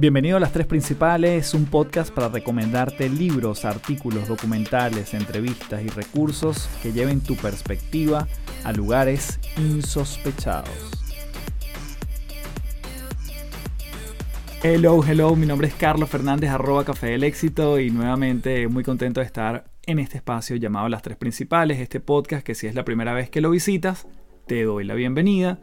Bienvenido a Las Tres Principales, un podcast para recomendarte libros, artículos, documentales, entrevistas y recursos que lleven tu perspectiva a lugares insospechados. Hello, hello, mi nombre es Carlos Fernández, arroba Café del Éxito y nuevamente muy contento de estar en este espacio llamado Las Tres Principales, este podcast que si es la primera vez que lo visitas, te doy la bienvenida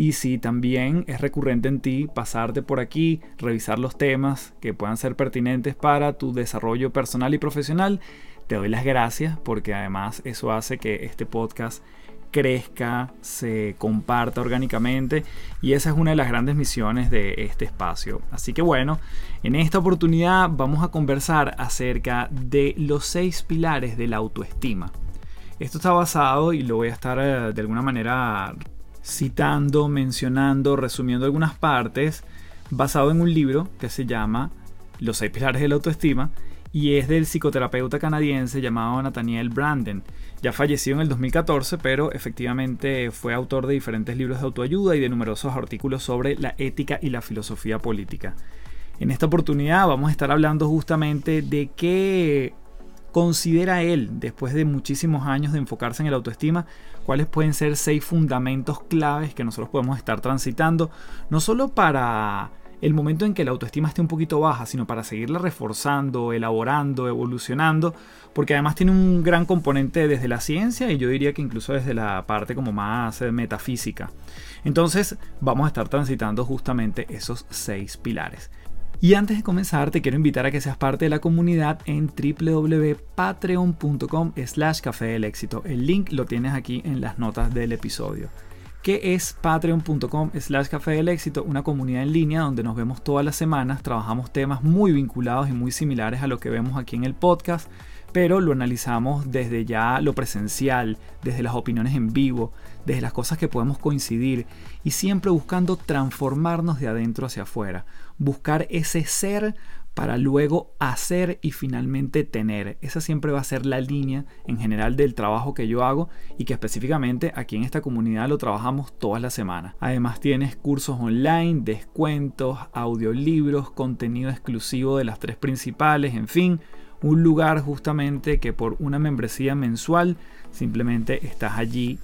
y si también es recurrente en ti pasarte por aquí, revisar los temas que puedan ser pertinentes para tu desarrollo personal y profesional, te doy las gracias porque además eso hace que este podcast crezca, se comparta orgánicamente y esa es una de las grandes misiones de este espacio. Así que bueno, en esta oportunidad vamos a conversar acerca de los seis pilares de la autoestima. Esto está basado y lo voy a estar eh, de alguna manera citando, mencionando, resumiendo algunas partes, basado en un libro que se llama Los seis pilares de la autoestima y es del psicoterapeuta canadiense llamado Nathaniel Branden. Ya falleció en el 2014, pero efectivamente fue autor de diferentes libros de autoayuda y de numerosos artículos sobre la ética y la filosofía política. En esta oportunidad vamos a estar hablando justamente de qué considera él, después de muchísimos años de enfocarse en el autoestima, cuáles pueden ser seis fundamentos claves que nosotros podemos estar transitando, no solo para el momento en que la autoestima esté un poquito baja, sino para seguirla reforzando, elaborando, evolucionando, porque además tiene un gran componente desde la ciencia y yo diría que incluso desde la parte como más eh, metafísica. Entonces vamos a estar transitando justamente esos seis pilares. Y antes de comenzar te quiero invitar a que seas parte de la comunidad en www.patreon.com slash café del éxito. El link lo tienes aquí en las notas del episodio. ¿Qué es patreon.com slash café del éxito? Una comunidad en línea donde nos vemos todas las semanas, trabajamos temas muy vinculados y muy similares a lo que vemos aquí en el podcast pero lo analizamos desde ya lo presencial, desde las opiniones en vivo, desde las cosas que podemos coincidir y siempre buscando transformarnos de adentro hacia afuera, buscar ese ser para luego hacer y finalmente tener. Esa siempre va a ser la línea en general del trabajo que yo hago y que específicamente aquí en esta comunidad lo trabajamos todas las semanas. Además tienes cursos online, descuentos, audiolibros, contenido exclusivo de las tres principales, en fin un lugar justamente que por una membresía mensual simplemente estás allí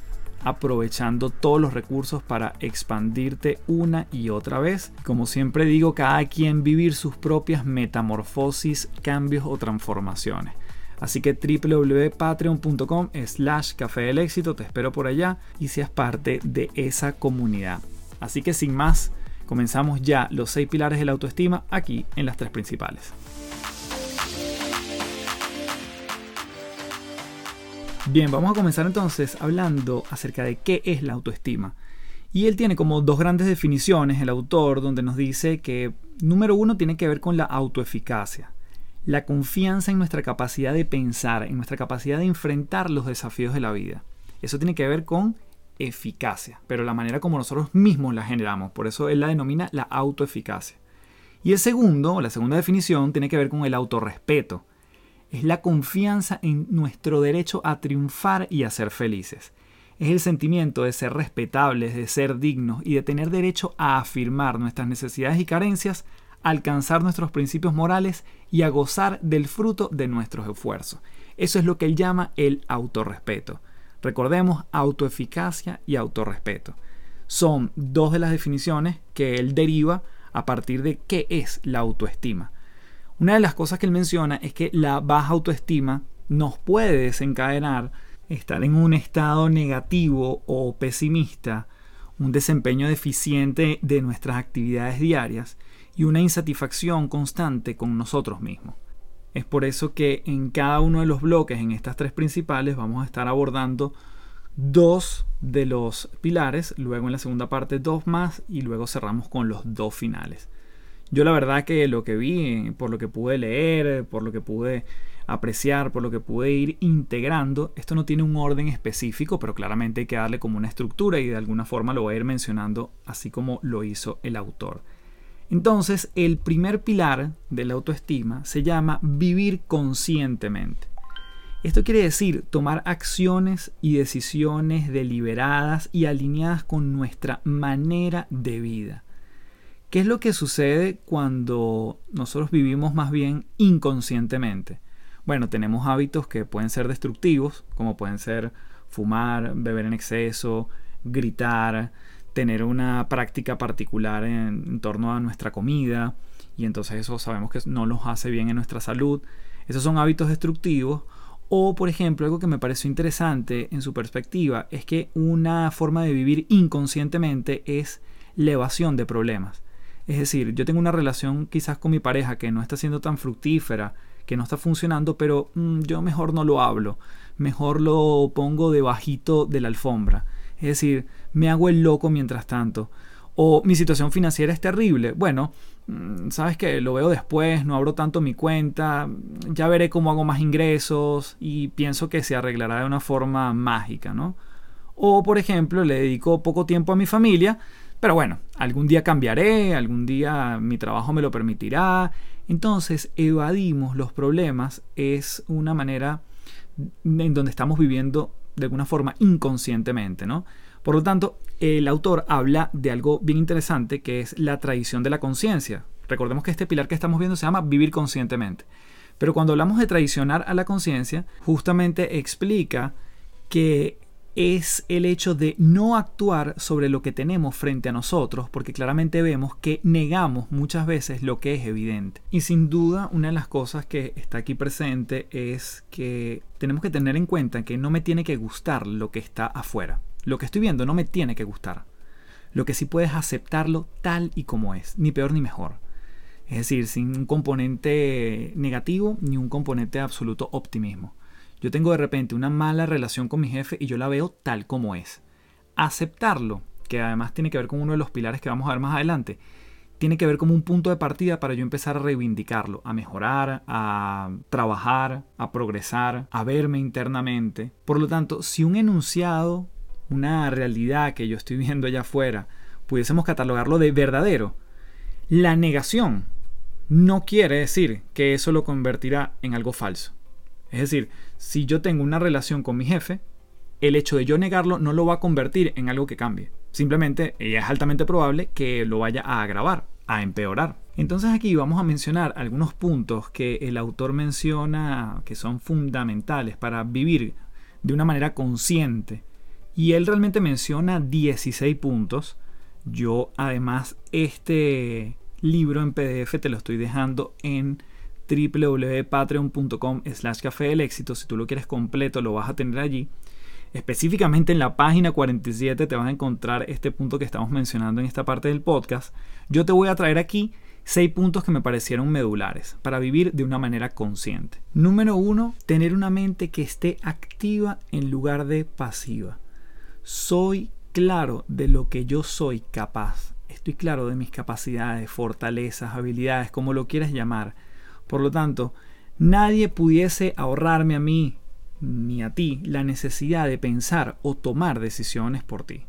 aprovechando todos los recursos para expandirte una y otra vez. Como siempre digo, cada quien vivir sus propias metamorfosis, cambios o transformaciones. Así que www.patreon.com slash café del éxito, te espero por allá y seas parte de esa comunidad. Así que sin más, comenzamos ya los seis pilares de la autoestima aquí en las tres principales. Bien, vamos a comenzar entonces hablando acerca de qué es la autoestima. Y él tiene como dos grandes definiciones, el autor, donde nos dice que número uno tiene que ver con la autoeficacia, la confianza en nuestra capacidad de pensar, en nuestra capacidad de enfrentar los desafíos de la vida. Eso tiene que ver con eficacia, pero la manera como nosotros mismos la generamos, por eso él la denomina la autoeficacia. Y el segundo, la segunda definición, tiene que ver con el autorrespeto, es la confianza en nuestro derecho a triunfar y a ser felices. Es el sentimiento de ser respetables, de ser dignos y de tener derecho a afirmar nuestras necesidades y carencias, alcanzar nuestros principios morales y a gozar del fruto de nuestros esfuerzos. Eso es lo que él llama el autorrespeto. Recordemos autoeficacia y autorrespeto. Son dos de las definiciones que él deriva a partir de qué es la autoestima. Una de las cosas que él menciona es que la baja autoestima nos puede desencadenar estar en un estado negativo o pesimista, un desempeño deficiente de nuestras actividades diarias y una insatisfacción constante con nosotros mismos. Es por eso que en cada uno de los bloques, en estas tres principales, vamos a estar abordando dos de los pilares, luego en la segunda parte dos más y luego cerramos con los dos finales. Yo la verdad que lo que vi, por lo que pude leer, por lo que pude apreciar, por lo que pude ir integrando, esto no tiene un orden específico, pero claramente hay que darle como una estructura y de alguna forma lo voy a ir mencionando así como lo hizo el autor. Entonces, el primer pilar de la autoestima se llama vivir conscientemente. Esto quiere decir tomar acciones y decisiones deliberadas y alineadas con nuestra manera de vida. ¿Qué es lo que sucede cuando nosotros vivimos más bien inconscientemente? Bueno, tenemos hábitos que pueden ser destructivos, como pueden ser fumar, beber en exceso, gritar, tener una práctica particular en, torno a nuestra comida, y entonces eso sabemos que no nos hace bien en nuestra salud. Esos son hábitos destructivos. O, por ejemplo, algo que me pareció interesante en su perspectiva es que una forma de vivir inconscientemente es la evasión de problemas. Es decir, yo tengo una relación quizás con mi pareja que no está siendo tan fructífera, que no está funcionando, pero mm, yo mejor no lo hablo, mejor lo pongo debajito de la alfombra. Es decir, me hago el loco mientras tanto. O mi situación financiera es terrible. Bueno, mm, sabes que lo veo después, no abro tanto mi cuenta, ya veré cómo hago más ingresos y pienso que se arreglará de una forma mágica, ¿no? O por ejemplo, le dedico poco tiempo a mi familia, pero bueno, algún día cambiaré, algún día mi trabajo me lo permitirá. Entonces, evadimos los problemas es una manera en donde estamos viviendo de alguna forma inconscientemente, ¿no? Por lo tanto, el autor habla de algo bien interesante que es la tradición de la conciencia. Recordemos que este pilar que estamos viendo se llama vivir conscientemente. Pero cuando hablamos de traicionar a la conciencia, justamente explica que es el hecho de no actuar sobre lo que tenemos frente a nosotros, porque claramente vemos que negamos muchas veces lo que es evidente. Y sin duda, una de las cosas que está aquí presente es que tenemos que tener en cuenta que no me tiene que gustar lo que está afuera. Lo que estoy viendo no me tiene que gustar. Lo que sí puedes aceptarlo tal y como es, ni peor ni mejor. Es decir, sin un componente negativo ni un componente de absoluto optimismo. Yo tengo de repente una mala relación con mi jefe y yo la veo tal como es. Aceptarlo, que además tiene que ver con uno de los pilares que vamos a ver más adelante, tiene que ver como un punto de partida para yo empezar a reivindicarlo, a mejorar, a trabajar, a progresar, a verme internamente. Por lo tanto, si un enunciado, una realidad que yo estoy viendo allá afuera, pudiésemos catalogarlo de verdadero, la negación no quiere decir que eso lo convertirá en algo falso. Es decir, si yo tengo una relación con mi jefe, el hecho de yo negarlo no lo va a convertir en algo que cambie. Simplemente es altamente probable que lo vaya a agravar, a empeorar. Entonces aquí vamos a mencionar algunos puntos que el autor menciona que son fundamentales para vivir de una manera consciente. Y él realmente menciona 16 puntos. Yo además este libro en PDF te lo estoy dejando en www.patreon.com slash café del éxito. Si tú lo quieres completo, lo vas a tener allí. Específicamente en la página 47 te vas a encontrar este punto que estamos mencionando en esta parte del podcast. Yo te voy a traer aquí seis puntos que me parecieron medulares para vivir de una manera consciente. Número uno, tener una mente que esté activa en lugar de pasiva. Soy claro de lo que yo soy capaz. Estoy claro de mis capacidades, fortalezas, habilidades, como lo quieras llamar por lo tanto, nadie pudiese ahorrarme a mí ni a ti la necesidad de pensar o tomar decisiones por ti.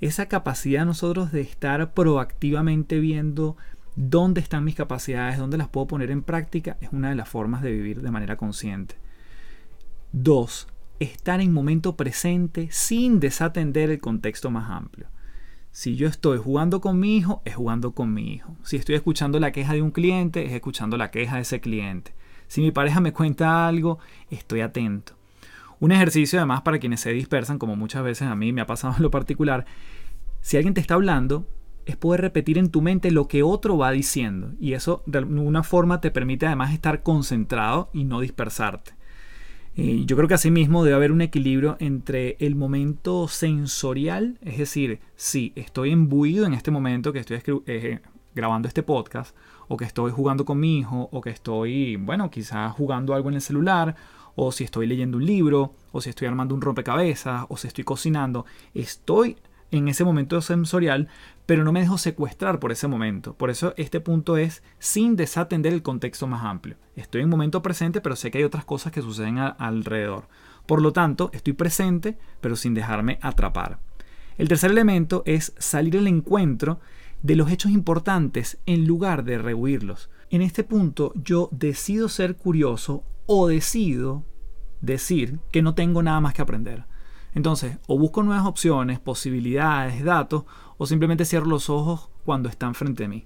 Esa capacidad nosotros de estar proactivamente viendo dónde están mis capacidades, dónde las puedo poner en práctica, es una de las formas de vivir de manera consciente. Dos, estar en momento presente sin desatender el contexto más amplio. Si yo estoy jugando con mi hijo, es jugando con mi hijo. Si estoy escuchando la queja de un cliente, es escuchando la queja de ese cliente. Si mi pareja me cuenta algo, estoy atento. Un ejercicio además para quienes se dispersan, como muchas veces a mí me ha pasado en lo particular, si alguien te está hablando, es poder repetir en tu mente lo que otro va diciendo. Y eso de alguna forma te permite además estar concentrado y no dispersarte. Eh, yo creo que asimismo debe haber un equilibrio entre el momento sensorial, es decir, si estoy embuido en este momento que estoy eh, grabando este podcast, o que estoy jugando con mi hijo, o que estoy, bueno, quizás jugando algo en el celular, o si estoy leyendo un libro, o si estoy armando un rompecabezas, o si estoy cocinando, estoy en ese momento sensorial, pero no me dejo secuestrar por ese momento. Por eso este punto es sin desatender el contexto más amplio. Estoy en momento presente, pero sé que hay otras cosas que suceden alrededor. Por lo tanto, estoy presente, pero sin dejarme atrapar. El tercer elemento es salir al encuentro de los hechos importantes en lugar de rehuirlos. En este punto yo decido ser curioso o decido decir que no tengo nada más que aprender. Entonces, o busco nuevas opciones, posibilidades, datos, o simplemente cierro los ojos cuando están frente a mí.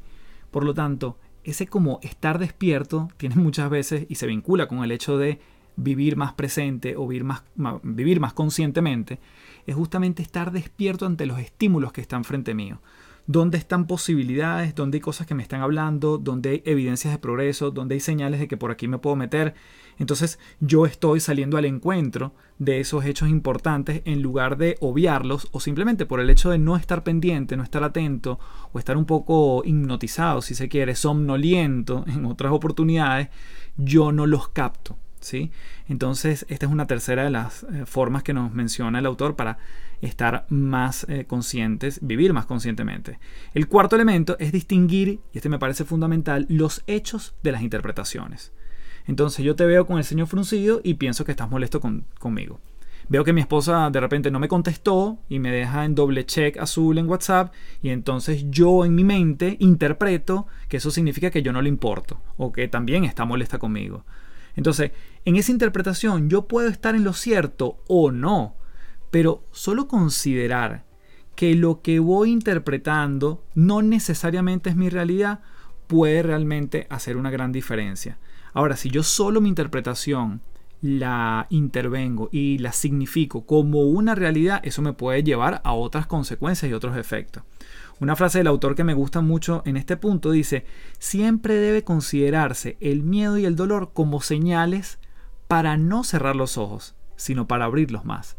Por lo tanto, ese como estar despierto tiene muchas veces y se vincula con el hecho de vivir más presente o vivir más, vivir más conscientemente, es justamente estar despierto ante los estímulos que están frente mío. Dónde están posibilidades, dónde hay cosas que me están hablando, dónde hay evidencias de progreso, dónde hay señales de que por aquí me puedo meter. Entonces yo estoy saliendo al encuentro de esos hechos importantes en lugar de obviarlos o simplemente por el hecho de no estar pendiente, no estar atento o estar un poco hipnotizado, si se quiere, somnoliento en otras oportunidades, yo no los capto. ¿sí? Entonces, esta es una tercera de las eh, formas que nos menciona el autor para estar más eh, conscientes, vivir más conscientemente. El cuarto elemento es distinguir, y este me parece fundamental, los hechos de las interpretaciones. Entonces, yo te veo con el ceño fruncido y pienso que estás molesto conmigo. Veo que mi esposa de repente no me contestó y me deja en doble check azul en WhatsApp y entonces yo en mi mente interpreto que eso significa que yo no le importo o que también está molesta conmigo. Entonces, en esa interpretación yo puedo estar en lo cierto o no, pero solo considerar que lo que voy interpretando no necesariamente es mi realidad puede realmente hacer una gran diferencia. Ahora, si yo solo mi interpretación la intervengo y la significo como una realidad, eso me puede llevar a otras consecuencias y otros efectos. Una frase del autor que me gusta mucho en este punto dice, siempre debe considerarse el miedo y el dolor como señales para no cerrar los ojos, sino para abrirlos más.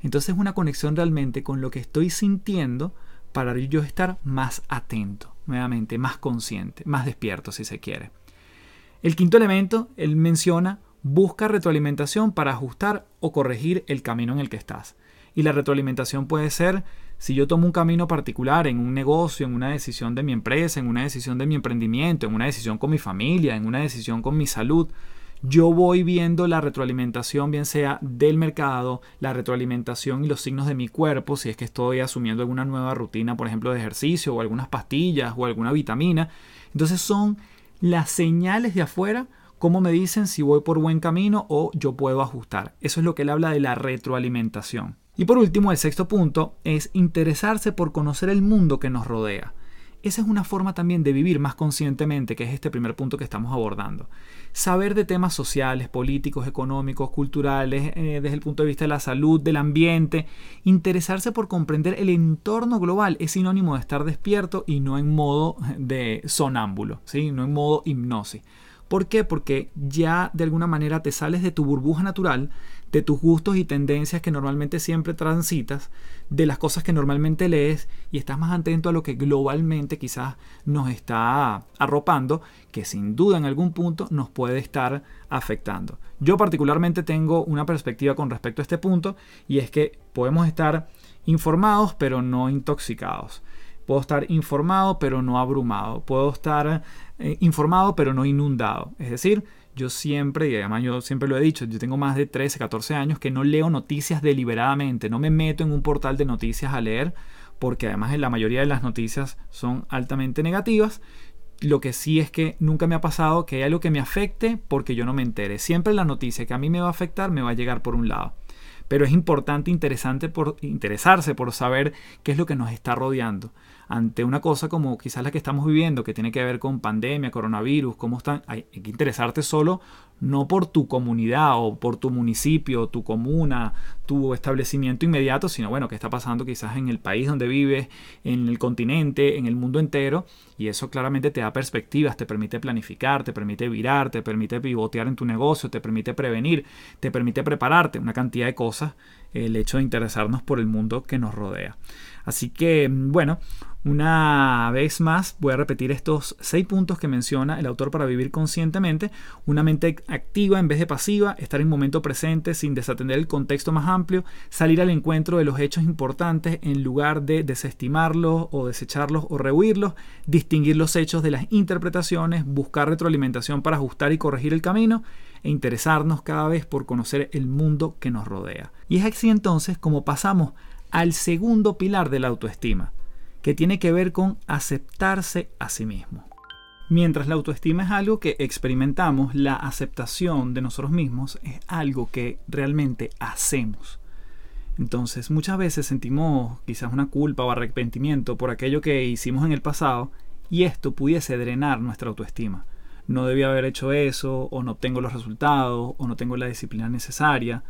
Entonces es una conexión realmente con lo que estoy sintiendo para yo estar más atento, nuevamente, más consciente, más despierto si se quiere. El quinto elemento, él menciona, busca retroalimentación para ajustar o corregir el camino en el que estás. Y la retroalimentación puede ser si yo tomo un camino particular en un negocio, en una decisión de mi empresa, en una decisión de mi emprendimiento, en una decisión con mi familia, en una decisión con mi salud, yo voy viendo la retroalimentación, bien sea del mercado, la retroalimentación y los signos de mi cuerpo, si es que estoy asumiendo alguna nueva rutina, por ejemplo, de ejercicio o algunas pastillas o alguna vitamina. Entonces son las señales de afuera cómo me dicen si voy por buen camino o yo puedo ajustar. Eso es lo que él habla de la retroalimentación. Y por último, el sexto punto es interesarse por conocer el mundo que nos rodea. Esa es una forma también de vivir más conscientemente, que es este primer punto que estamos abordando. Saber de temas sociales, políticos, económicos, culturales, eh, desde el punto de vista de la salud, del ambiente. Interesarse por comprender el entorno global es sinónimo de estar despierto y no en modo de sonámbulo, ¿sí? no en modo hipnosis. ¿Por qué? Porque ya de alguna manera te sales de tu burbuja natural, de tus gustos y tendencias que normalmente siempre transitas, de las cosas que normalmente lees y estás más atento a lo que globalmente quizás nos está arropando, que sin duda en algún punto nos puede estar afectando. Yo particularmente tengo una perspectiva con respecto a este punto y es que podemos estar informados pero no intoxicados. Puedo estar informado pero no abrumado. Puedo estar eh, informado pero no inundado. Es decir, yo siempre, y además yo siempre lo he dicho, yo tengo más de 13, 14 años que no leo noticias deliberadamente, no me meto en un portal de noticias a leer, porque además la mayoría de las noticias son altamente negativas. Lo que sí es que nunca me ha pasado que hay algo que me afecte porque yo no me entere. Siempre la noticia que a mí me va a afectar me va a llegar por un lado pero es importante interesante por, interesarse por saber qué es lo que nos está rodeando. Ante una cosa como quizás la que estamos viviendo, que tiene que ver con pandemia, coronavirus, cómo están, hay, hay que interesarte solo no por tu comunidad o por tu municipio, tu comuna, tu establecimiento inmediato, sino bueno, qué está pasando quizás en el país donde vives, en el continente, en el mundo entero, y eso claramente te da perspectivas, te permite planificar, te permite virar, te permite pivotear en tu negocio, te permite prevenir, te permite prepararte, una cantidad de cosas, el hecho de interesarnos por el mundo que nos rodea. Así que, bueno, una vez más voy a repetir estos seis puntos que menciona el autor para vivir conscientemente. Una mente activa en vez de pasiva, estar en momento presente sin desatender el contexto más amplio, salir al encuentro de los hechos importantes en lugar de desestimarlos o desecharlos o rehuirlos, distinguir los hechos de las interpretaciones, buscar retroalimentación para ajustar y corregir el camino e interesarnos cada vez por conocer el mundo que nos rodea. Y es así entonces como pasamos al segundo pilar de la autoestima, que tiene que ver con aceptarse a sí mismo. Mientras la autoestima es algo que experimentamos, la aceptación de nosotros mismos es algo que realmente hacemos. Entonces muchas veces sentimos quizás una culpa o arrepentimiento por aquello que hicimos en el pasado y esto pudiese drenar nuestra autoestima. No debía haber hecho eso, o no tengo los resultados, o no tengo la disciplina necesaria.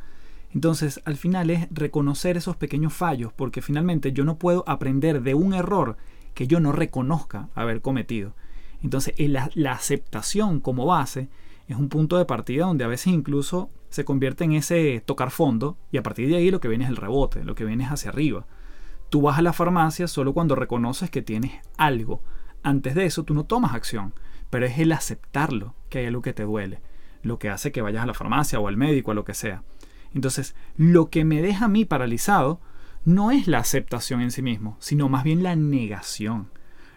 Entonces, al final es reconocer esos pequeños fallos, porque finalmente yo no puedo aprender de un error que yo no reconozca haber cometido. Entonces, la, aceptación como base es un punto de partida donde a veces incluso se convierte en ese tocar fondo y a partir de ahí lo que viene es el rebote, lo que viene es hacia arriba. Tú vas a la farmacia solo cuando reconoces que tienes algo. Antes de eso tú no tomas acción, pero es el aceptarlo que hay algo que te duele, lo que hace que vayas a la farmacia o al médico o lo que sea. Entonces, lo que me deja a mí paralizado no es la aceptación en sí mismo, sino más bien la negación.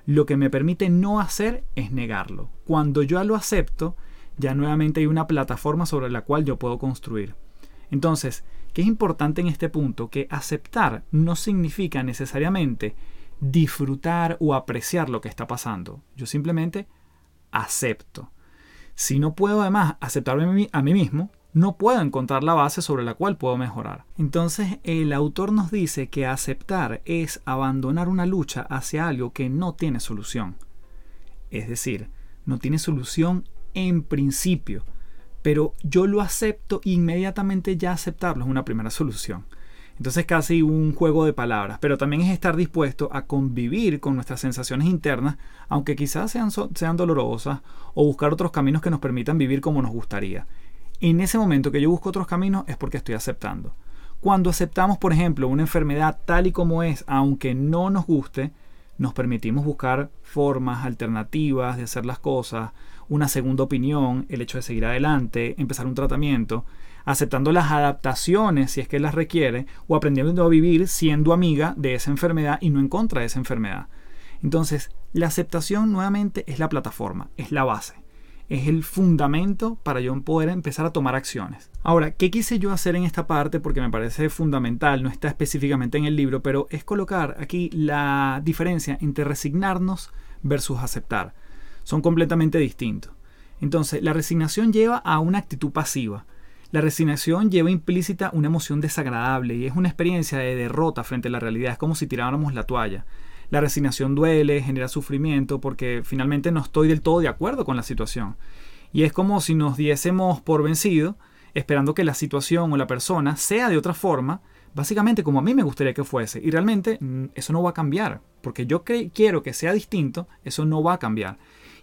Lo que me permite no hacer es negarlo. Cuando yo lo acepto, ya nuevamente hay una plataforma sobre la cual yo puedo construir. Entonces, ¿qué es importante en este punto? Que aceptar no significa necesariamente disfrutar o apreciar lo que está pasando. Yo simplemente acepto. Si no puedo además aceptarme a mí mismo, no puedo encontrar la base sobre la cual puedo mejorar. Entonces el autor nos dice que aceptar es abandonar una lucha hacia algo que no tiene solución. Es decir, no tiene solución en principio, pero yo lo acepto inmediatamente ya aceptarlo es una primera solución. Entonces casi un juego de palabras, pero también es estar dispuesto a convivir con nuestras sensaciones internas, aunque quizás sean, sean dolorosas, o buscar otros caminos que nos permitan vivir como nos gustaría. En ese momento que yo busco otros caminos es porque estoy aceptando. Cuando aceptamos, por ejemplo, una enfermedad tal y como es, aunque no nos guste, nos permitimos buscar formas alternativas de hacer las cosas, una segunda opinión, el hecho de seguir adelante, empezar un tratamiento, aceptando las adaptaciones si es que las requiere, o aprendiendo a vivir siendo amiga de esa enfermedad y no en contra de esa enfermedad. Entonces, la aceptación nuevamente es la plataforma, es la base, es el fundamento para yo poder empezar a tomar acciones. Ahora, ¿qué quise yo hacer en esta parte? Porque me parece fundamental, no está específicamente en el libro, pero es colocar aquí la diferencia entre resignarnos versus aceptar son completamente distintos. Entonces, la resignación lleva a una actitud pasiva. La resignación lleva implícita una emoción desagradable y es una experiencia de derrota frente a la realidad. Es como si tiráramos la toalla. La resignación duele, genera sufrimiento porque finalmente no estoy del todo de acuerdo con la situación. Y es como si nos diésemos por vencido, esperando que la situación o la persona sea de otra forma, básicamente como a mí me gustaría que fuese. Y realmente mm, eso no va a cambiar, porque yo quiero que sea distinto, eso no va a cambiar.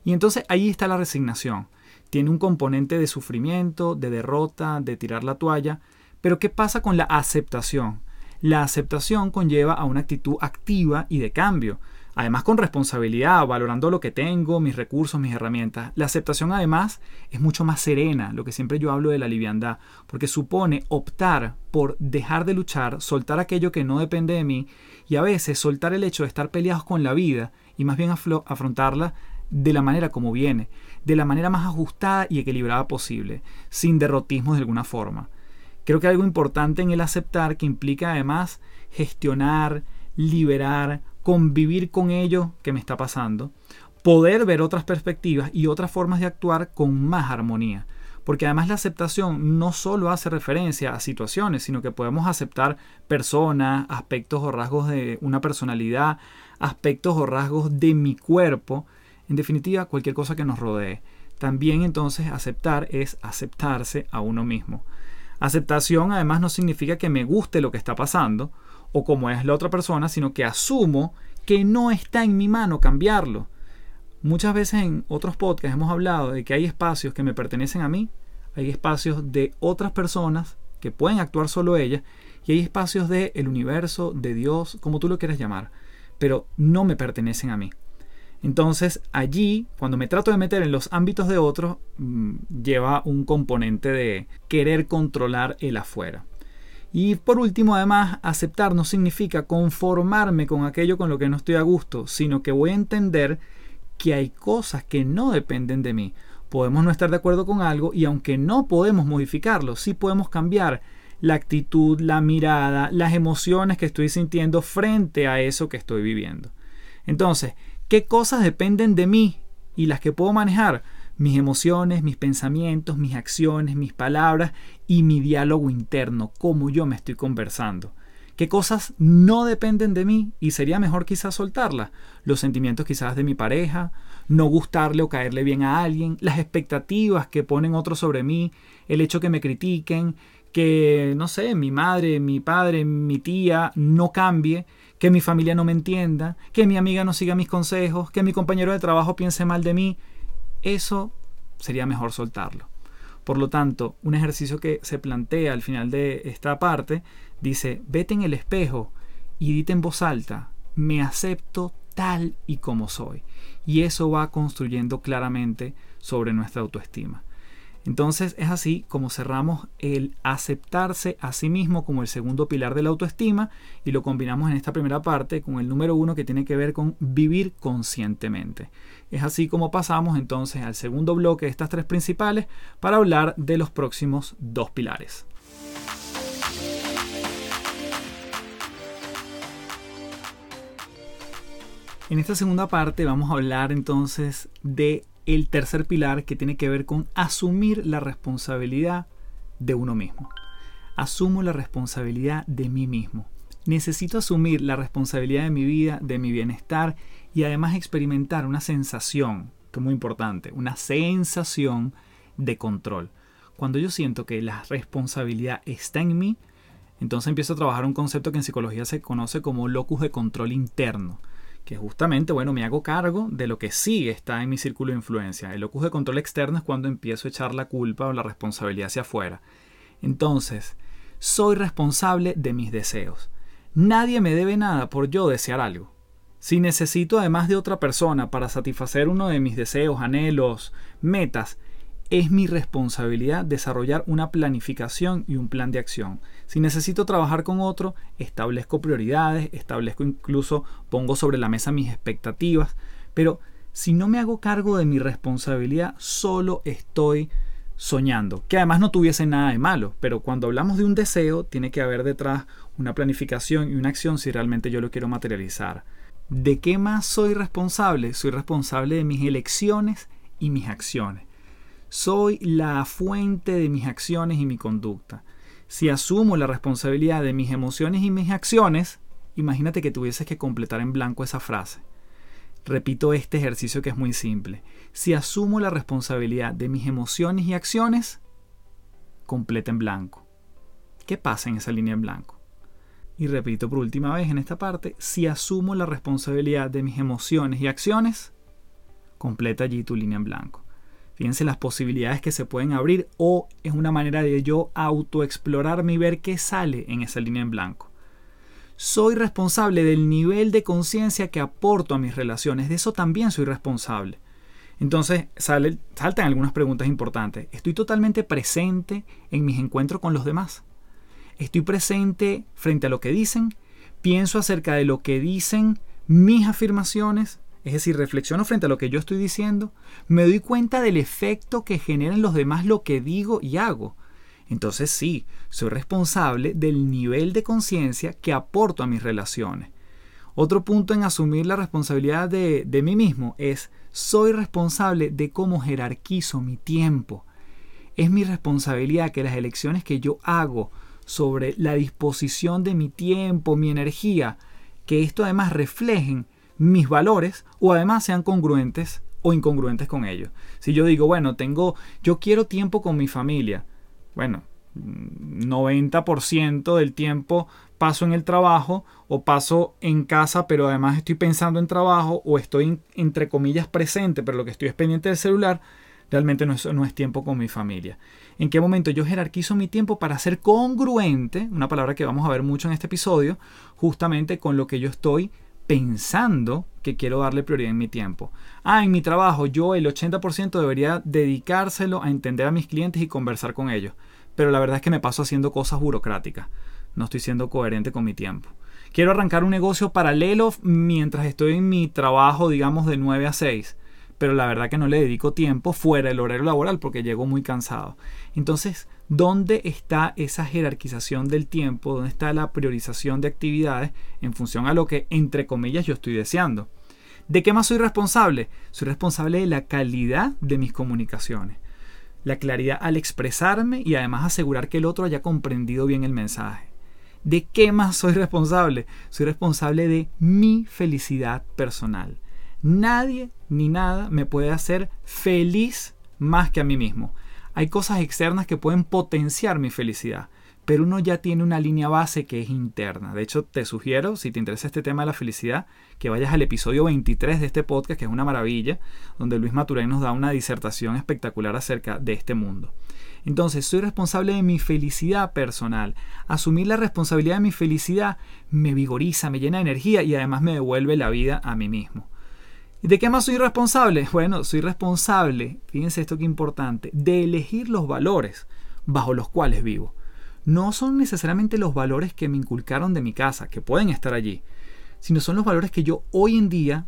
Y entonces ahí está la resignación. Tiene un componente de sufrimiento, de derrota, de tirar la toalla. Pero ¿qué pasa con la aceptación? La aceptación conlleva a una actitud activa y de cambio. Además con responsabilidad, valorando lo que tengo, mis recursos, mis herramientas. La aceptación además es mucho más serena, lo que siempre yo hablo de la liviandad, porque supone optar por dejar de luchar, soltar aquello que no depende de mí y a veces soltar el hecho de estar peleados con la vida y más bien afrontarla de la manera como viene, de la manera más ajustada y equilibrada posible, sin derrotismo de alguna forma. Creo que algo importante en el aceptar que implica además gestionar, liberar, convivir con ello que me está pasando, poder ver otras perspectivas y otras formas de actuar con más armonía. Porque además la aceptación no solo hace referencia a situaciones, sino que podemos aceptar personas, aspectos o rasgos de una personalidad, aspectos o rasgos de mi cuerpo, en definitiva, cualquier cosa que nos rodee. También entonces aceptar es aceptarse a uno mismo. Aceptación además no significa que me guste lo que está pasando o como es la otra persona, sino que asumo que no está en mi mano cambiarlo. Muchas veces en otros podcasts hemos hablado de que hay espacios que me pertenecen a mí, hay espacios de otras personas que pueden actuar solo ellas y hay espacios del el universo, de Dios, como tú lo quieras llamar, pero no me pertenecen a mí. Entonces allí, cuando me trato de meter en los ámbitos de otros, mm, lleva un componente de querer controlar el afuera. Y por último, además, aceptar no significa conformarme con aquello con lo que no estoy a gusto, sino que voy a entender que hay cosas que no dependen de mí. Podemos no estar de acuerdo con algo y aunque no podemos modificarlo, sí podemos cambiar la actitud, la mirada, las emociones que estoy sintiendo frente a eso que estoy viviendo. Entonces, ¿Qué cosas dependen de mí y las que puedo manejar? Mis emociones, mis pensamientos, mis acciones, mis palabras y mi diálogo interno, cómo yo me estoy conversando. ¿Qué cosas no dependen de mí y sería mejor quizás soltarlas? Los sentimientos quizás de mi pareja, no gustarle o caerle bien a alguien, las expectativas que ponen otros sobre mí, el hecho que me critiquen, que, no sé, mi madre, mi padre, mi tía no cambie, que mi familia no me entienda, que mi amiga no siga mis consejos, que mi compañero de trabajo piense mal de mí. Eso sería mejor soltarlo. Por lo tanto, un ejercicio que se plantea al final de esta parte dice, vete en el espejo y dite en voz alta, me acepto tal y como soy. Y eso va construyendo claramente sobre nuestra autoestima. Entonces es así como cerramos el aceptarse a sí mismo como el segundo pilar de la autoestima y lo combinamos en esta primera parte con el número uno que tiene que ver con vivir conscientemente. Es así como pasamos entonces al segundo bloque de estas tres principales para hablar de los próximos dos pilares. En esta segunda parte vamos a hablar entonces de el tercer pilar que tiene que ver con asumir la responsabilidad de uno mismo. Asumo la responsabilidad de mí mismo. Necesito asumir la responsabilidad de mi vida, de mi bienestar y además experimentar una sensación, que es muy importante, una sensación de control. Cuando yo siento que la responsabilidad está en mí, entonces empiezo a trabajar un concepto que en psicología se conoce como locus de control interno que justamente, bueno, me hago cargo de lo que sí está en mi círculo de influencia. El locus de control externo es cuando empiezo a echar la culpa o la responsabilidad hacia afuera. Entonces, soy responsable de mis deseos. Nadie me debe nada por yo desear algo. Si necesito además de otra persona para satisfacer uno de mis deseos, anhelos, metas, es mi responsabilidad desarrollar una planificación y un plan de acción. Si necesito trabajar con otro, establezco prioridades, establezco incluso, pongo sobre la mesa mis expectativas, pero si no me hago cargo de mi responsabilidad, solo estoy soñando, que además no tuviese nada de malo, pero cuando hablamos de un deseo, tiene que haber detrás una planificación y una acción si realmente yo lo quiero materializar. ¿De qué más soy responsable? Soy responsable de mis elecciones y mis acciones. Soy la fuente de mis acciones y mi conducta. Si asumo la responsabilidad de mis emociones y mis acciones, imagínate que tuvieses que completar en blanco esa frase. Repito este ejercicio que es muy simple. Si asumo la responsabilidad de mis emociones y acciones, completa en blanco. ¿Qué pasa en esa línea en blanco? Y repito por última vez en esta parte, si asumo la responsabilidad de mis emociones y acciones, completa allí tu línea en blanco. Fíjense las posibilidades que se pueden abrir o es una manera de yo autoexplorarme y ver qué sale en esa línea en blanco. Soy responsable del nivel de conciencia que aporto a mis relaciones, de eso también soy responsable. Entonces sale, saltan algunas preguntas importantes. ¿Estoy totalmente presente en mis encuentros con los demás? ¿Estoy presente frente a lo que dicen? ¿Pienso acerca de lo que dicen mis afirmaciones? Es decir, reflexiono frente a lo que yo estoy diciendo, me doy cuenta del efecto que generan los demás lo que digo y hago. Entonces sí, soy responsable del nivel de conciencia que aporto a mis relaciones. Otro punto en asumir la responsabilidad de, de mí mismo es soy responsable de cómo jerarquizo mi tiempo. Es mi responsabilidad que las elecciones que yo hago sobre la disposición de mi tiempo, mi energía, que esto además reflejen mis valores o además sean congruentes o incongruentes con ellos. Si yo digo, bueno, tengo, yo quiero tiempo con mi familia, bueno, 90% del tiempo paso en el trabajo o paso en casa, pero además estoy pensando en trabajo o estoy entre comillas presente, pero lo que estoy es pendiente del celular, realmente no es, no es tiempo con mi familia. ¿En qué momento yo jerarquizo mi tiempo para ser congruente, una palabra que vamos a ver mucho en este episodio, justamente con lo que yo estoy pensando que quiero darle prioridad en mi tiempo. Ah, en mi trabajo yo el 80% debería dedicárselo a entender a mis clientes y conversar con ellos. Pero la verdad es que me paso haciendo cosas burocráticas. No estoy siendo coherente con mi tiempo. Quiero arrancar un negocio paralelo mientras estoy en mi trabajo, digamos, de 9 a 6. Pero la verdad que no le dedico tiempo fuera del horario laboral porque llego muy cansado. Entonces, ¿Dónde está esa jerarquización del tiempo? ¿Dónde está la priorización de actividades en función a lo que, entre comillas, yo estoy deseando? ¿De qué más soy responsable? Soy responsable de la calidad de mis comunicaciones. La claridad al expresarme y además asegurar que el otro haya comprendido bien el mensaje. ¿De qué más soy responsable? Soy responsable de mi felicidad personal. Nadie ni nada me puede hacer feliz más que a mí mismo. Hay cosas externas que pueden potenciar mi felicidad, pero uno ya tiene una línea base que es interna. De hecho, te sugiero, si te interesa este tema de la felicidad, que vayas al episodio 23 de este podcast, que es una maravilla, donde Luis Maturén nos da una disertación espectacular acerca de este mundo. Entonces, soy responsable de mi felicidad personal. Asumir la responsabilidad de mi felicidad me vigoriza, me llena de energía y además me devuelve la vida a mí mismo. ¿Y de qué más soy responsable? Bueno, soy responsable, fíjense esto que importante, de elegir los valores bajo los cuales vivo. No son necesariamente los valores que me inculcaron de mi casa, que pueden estar allí, sino son los valores que yo hoy en día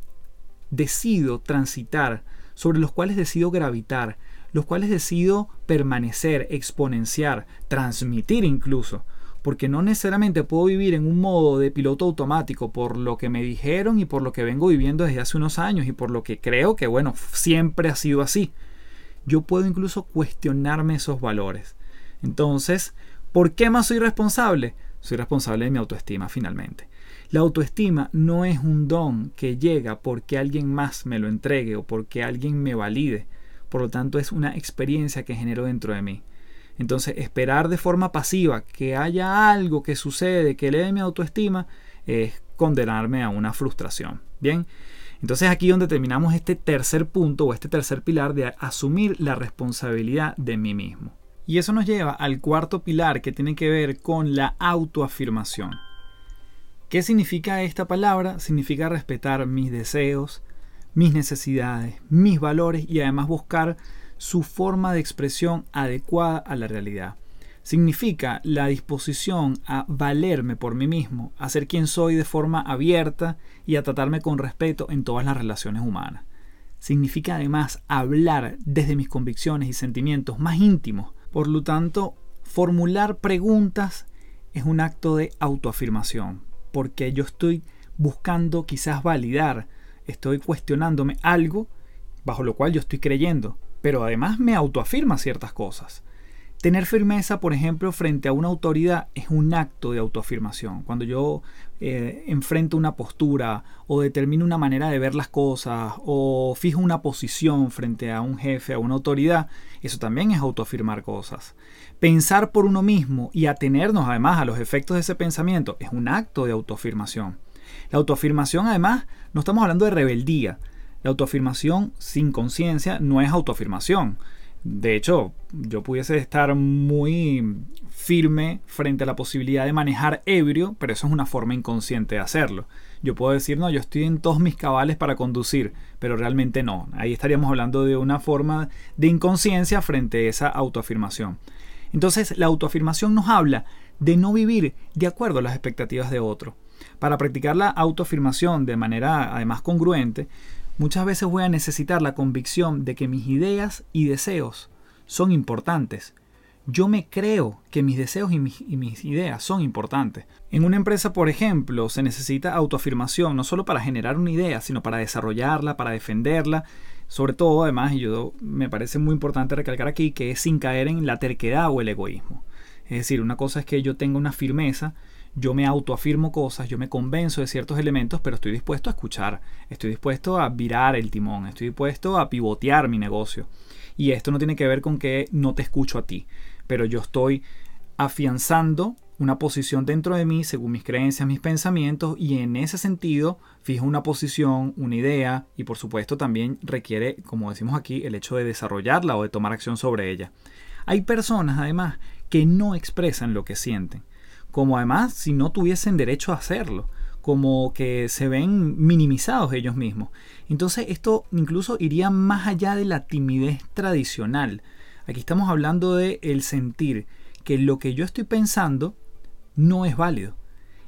decido transitar, sobre los cuales decido gravitar, los cuales decido permanecer, exponenciar, transmitir incluso porque no necesariamente puedo vivir en un modo de piloto automático por lo que me dijeron y por lo que vengo viviendo desde hace unos años y por lo que creo que, bueno, siempre ha sido así. Yo puedo incluso cuestionarme esos valores. Entonces, ¿por qué más soy responsable? Soy responsable de mi autoestima finalmente. La autoestima no es un don que llega porque alguien más me lo entregue o porque alguien me valide. Por lo tanto, es una experiencia que genero dentro de mí. Entonces, esperar de forma pasiva que haya algo que sucede que eleve mi autoestima es condenarme a una frustración. Bien, entonces aquí donde terminamos este tercer punto o este tercer pilar de asumir la responsabilidad de mí mismo. Y eso nos lleva al cuarto pilar que tiene que ver con la autoafirmación. ¿Qué significa esta palabra? Significa respetar mis deseos, mis necesidades, mis valores y además buscar su forma de expresión adecuada a la realidad. Significa la disposición a valerme por mí mismo, a ser quien soy de forma abierta y a tratarme con respeto en todas las relaciones humanas. Significa además hablar desde mis convicciones y sentimientos más íntimos. Por lo tanto, formular preguntas es un acto de autoafirmación, porque yo estoy buscando quizás validar, estoy cuestionándome algo bajo lo cual yo estoy creyendo, pero además me autoafirma ciertas cosas. Tener firmeza, por ejemplo, frente a una autoridad es un acto de autoafirmación. Cuando yo eh, enfrento una postura o determino una manera de ver las cosas o fijo una posición frente a un jefe, a una autoridad, eso también es autoafirmar cosas. Pensar por uno mismo y atenernos además a los efectos de ese pensamiento es un acto de autoafirmación. La autoafirmación además no estamos hablando de rebeldía, la autoafirmación sin conciencia no es autoafirmación. De hecho, yo pudiese estar muy firme frente a la posibilidad de manejar ebrio, pero eso es una forma inconsciente de hacerlo. Yo puedo decir, no, yo estoy en todos mis cabales para conducir, pero realmente no. Ahí estaríamos hablando de una forma de inconsciencia frente a esa autoafirmación. Entonces, la autoafirmación nos habla de no vivir de acuerdo a las expectativas de otro. Para practicar la autoafirmación de manera además congruente, Muchas veces voy a necesitar la convicción de que mis ideas y deseos son importantes. Yo me creo que mis deseos y mis, ideas son importantes. En una empresa, por ejemplo, se necesita autoafirmación no solo para generar una idea, sino para desarrollarla, para defenderla. Sobre todo, además, y yo me parece muy importante recalcar aquí que es sin caer en la terquedad o el egoísmo. Es decir, una cosa es que yo tenga una firmeza yo me autoafirmo cosas, yo me convenzo de ciertos elementos, pero estoy dispuesto a escuchar, estoy dispuesto a virar el timón, estoy dispuesto a pivotear mi negocio. Y esto no tiene que ver con que no te escucho a ti, pero yo estoy afianzando una posición dentro de mí según mis creencias, mis pensamientos y en ese sentido fijo una posición, una idea y por supuesto también requiere, como decimos aquí, el hecho de desarrollarla o de tomar acción sobre ella. Hay personas además que no expresan lo que sienten como además si no tuviesen derecho a hacerlo, como que se ven minimizados ellos mismos. Entonces esto incluso iría más allá de la timidez tradicional. Aquí estamos hablando de el sentir que lo que yo estoy pensando no es válido.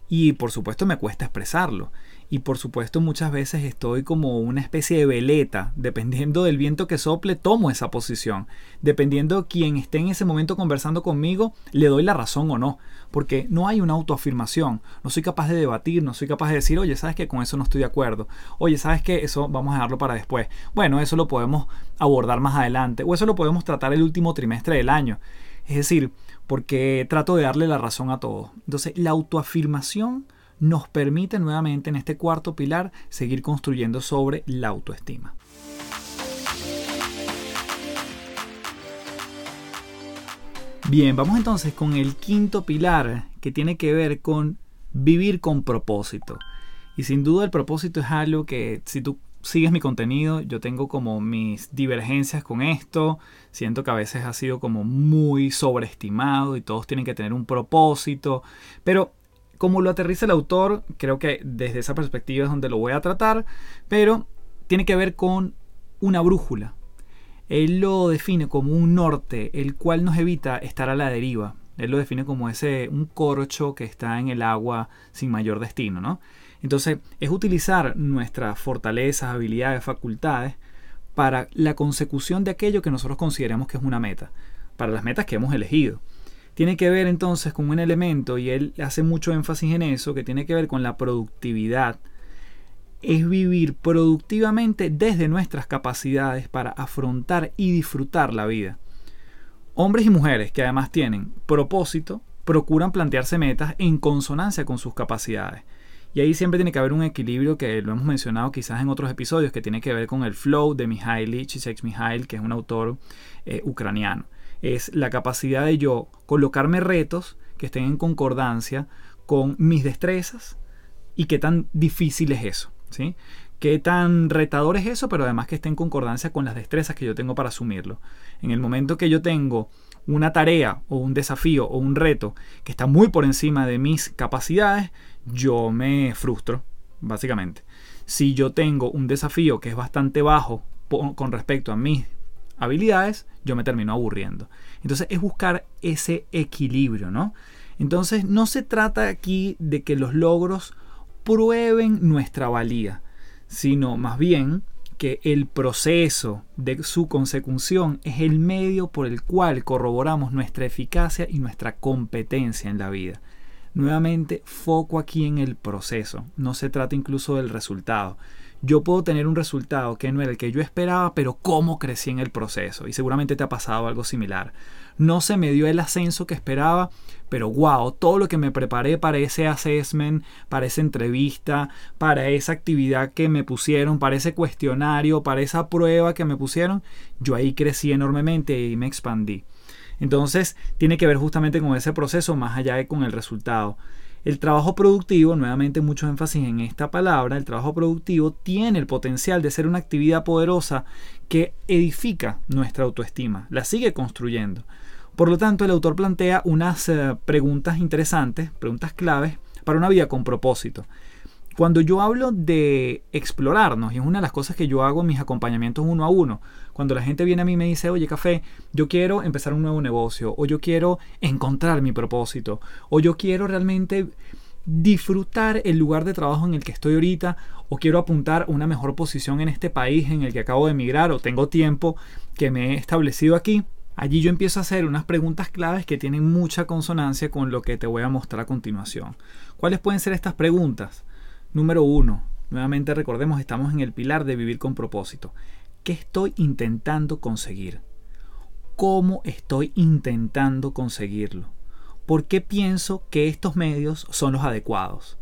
Y por supuesto me cuesta expresarlo y por supuesto muchas veces estoy como una especie de veleta, dependiendo del viento que sople, tomo esa posición, dependiendo de quien esté en ese momento conversando conmigo, le doy la razón o no, porque no hay una autoafirmación, no soy capaz de debatir, no soy capaz de decir, oye, sabes que con eso no estoy de acuerdo, oye, sabes que eso vamos a dejarlo para después, bueno, eso lo podemos abordar más adelante, o eso lo podemos tratar el último trimestre del año. Es decir, porque trato de darle la razón a todos. Entonces, la autoafirmación nos permite nuevamente en este cuarto pilar seguir construyendo sobre la autoestima. Bien, vamos entonces con el quinto pilar que tiene que ver con vivir con propósito. Y sin duda el propósito es algo que si tú sigues mi contenido, yo tengo como mis divergencias con esto, siento que a veces ha sido como muy sobreestimado y todos tienen que tener un propósito, pero como lo aterriza el autor, creo que desde esa perspectiva es donde lo voy a tratar, pero tiene que ver con una brújula, él lo define como un norte, el cual nos evita estar a la deriva. Él lo define como ese un corcho que está en el agua sin mayor destino, ¿no? Entonces, es utilizar nuestras fortalezas, habilidades, facultades para la consecución de aquello que nosotros consideramos que es una meta, para las metas que hemos elegido. Tiene que ver entonces con un elemento, y él hace mucho énfasis en eso, que tiene que ver con la productividad, es vivir productivamente desde nuestras capacidades para afrontar y disfrutar la vida. Hombres y mujeres que además tienen propósito, procuran plantearse metas en consonancia con sus capacidades. Y ahí siempre tiene que haber un equilibrio que lo hemos mencionado quizás en otros episodios, que tiene que ver con el flow de Mihaly Csikszentmihalyi, que es un autor eh, ucraniano. Es la capacidad de yo colocarme retos que estén en concordancia con mis destrezas y qué tan difícil es eso. ¿sí? Qué tan retador es eso, pero además que esté en concordancia con las destrezas que yo tengo para asumirlo. En el momento que yo tengo una tarea o un desafío o un reto que está muy por encima de mis capacidades, yo me frustro, básicamente. Si yo tengo un desafío que es bastante bajo con respecto a mis habilidades, yo me termino aburriendo. Entonces es buscar ese equilibrio, ¿no? Entonces no se trata aquí de que los logros prueben nuestra valía, sino más bien que el proceso de su consecución es el medio por el cual corroboramos nuestra eficacia y nuestra competencia en la vida. Nuevamente, foco aquí en el proceso, no se trata incluso del resultado yo puedo tener un resultado que no era el que yo esperaba, pero cómo crecí en el proceso. Y seguramente te ha pasado algo similar. No se me dio el ascenso que esperaba, pero wow, todo lo que me preparé para ese assessment, para esa entrevista, para esa actividad que me pusieron, para ese cuestionario, para esa prueba que me pusieron, yo ahí crecí enormemente y me expandí. Entonces, tiene que ver justamente con ese proceso más allá de con el resultado. El trabajo productivo, nuevamente mucho énfasis en esta palabra, el trabajo productivo tiene el potencial de ser una actividad poderosa que edifica nuestra autoestima, la sigue construyendo. Por lo tanto, el autor plantea unas eh, preguntas interesantes, preguntas claves para una vida con propósito. Cuando yo hablo de explorarnos, y es una de las cosas que yo hago en mis acompañamientos uno a uno, cuando la gente viene a mí y me dice, oye, café, yo quiero empezar un nuevo negocio, o yo quiero encontrar mi propósito, o yo quiero realmente disfrutar el lugar de trabajo en el que estoy ahorita, o quiero apuntar una mejor posición en este país en el que acabo de emigrar, o tengo tiempo que me he establecido aquí. Allí yo empiezo a hacer unas preguntas claves que tienen mucha consonancia con lo que te voy a mostrar a continuación. ¿Cuáles pueden ser estas preguntas? Número uno, nuevamente recordemos, estamos en el pilar de vivir con propósito. ¿Qué estoy intentando conseguir? ¿Cómo estoy intentando conseguirlo? ¿Por qué pienso que estos medios son los adecuados?